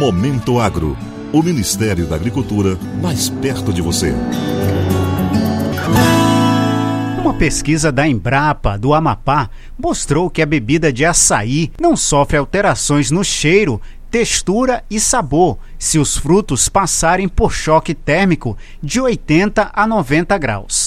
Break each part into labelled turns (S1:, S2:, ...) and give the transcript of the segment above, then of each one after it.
S1: Momento Agro. O Ministério da Agricultura mais perto de você.
S2: Uma pesquisa da Embrapa do Amapá mostrou que a bebida de açaí não sofre alterações no cheiro, textura e sabor se os frutos passarem por choque térmico de 80 a 90 graus.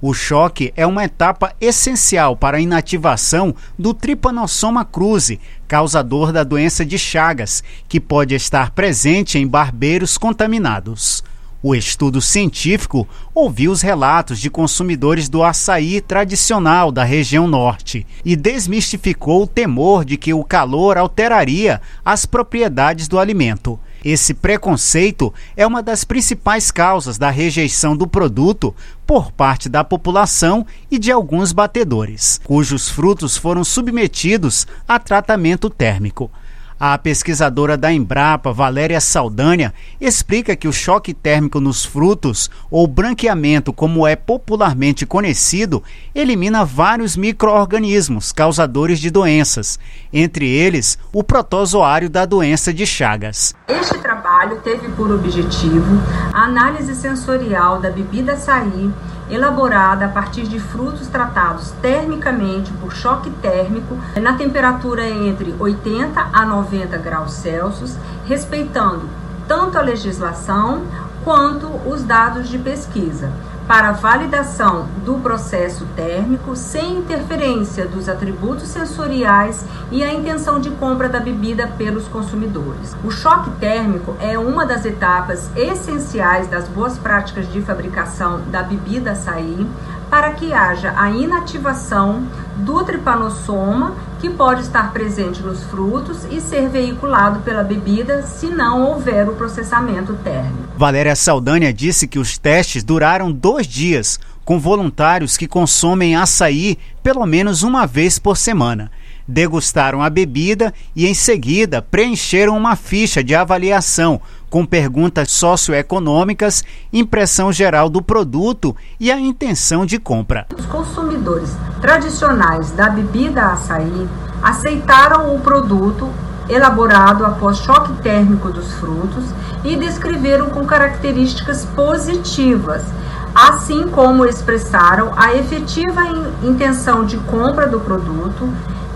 S2: O choque é uma etapa essencial para a inativação do Trypanosoma cruzi, causador da doença de Chagas, que pode estar presente em barbeiros contaminados. O estudo científico ouviu os relatos de consumidores do açaí tradicional da região norte e desmistificou o temor de que o calor alteraria as propriedades do alimento. Esse preconceito é uma das principais causas da rejeição do produto por parte da população e de alguns batedores, cujos frutos foram submetidos a tratamento térmico. A pesquisadora da Embrapa, Valéria Saldanha, explica que o choque térmico nos frutos, ou branqueamento, como é popularmente conhecido, elimina vários micro-organismos causadores de doenças, entre eles o protozoário da doença de Chagas.
S3: Este trabalho teve por objetivo a análise sensorial da bebida açaí elaborada a partir de frutos tratados termicamente por choque térmico na temperatura entre 80 a 90 graus Celsius, respeitando tanto a legislação quanto os dados de pesquisa para validação do processo térmico sem interferência dos atributos sensoriais e a intenção de compra da bebida pelos consumidores. O choque térmico é uma das etapas essenciais das boas práticas de fabricação da bebida açaí para que haja a inativação do tripanossoma, que pode estar presente nos frutos e ser veiculado pela bebida se não houver o processamento térmico.
S2: Valéria Saldanha disse que os testes duraram dois dias, com voluntários que consomem açaí pelo menos uma vez por semana degustaram a bebida e, em seguida, preencheram uma ficha de avaliação com perguntas socioeconômicas, impressão geral do produto e a intenção de compra.
S3: Os consumidores tradicionais da bebida açaí aceitaram o produto elaborado após choque térmico dos frutos e descreveram com características positivas, assim como expressaram a efetiva intenção de compra do produto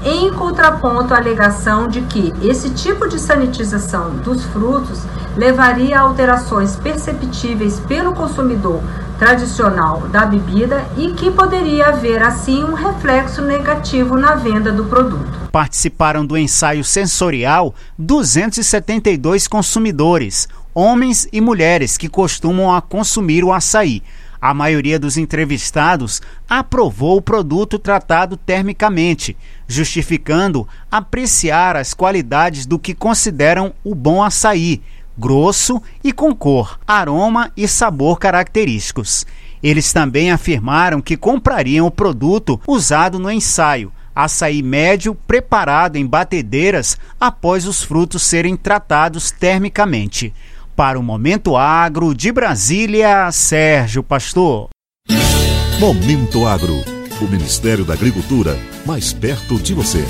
S3: em contraponto à alegação de que esse tipo de sanitização dos frutos levaria a alterações perceptíveis pelo consumidor tradicional da bebida e que poderia haver assim um reflexo negativo na venda do produto.
S2: Participaram do ensaio sensorial 272 consumidores, homens e mulheres que costumam a consumir o açaí. A maioria dos entrevistados aprovou o produto tratado termicamente, justificando apreciar as qualidades do que consideram o bom açaí, grosso e com cor, aroma e sabor característicos. Eles também afirmaram que comprariam o produto usado no ensaio, açaí médio preparado em batedeiras após os frutos serem tratados termicamente. Para o Momento Agro de Brasília, Sérgio Pastor.
S1: Momento Agro. O Ministério da Agricultura mais perto de você.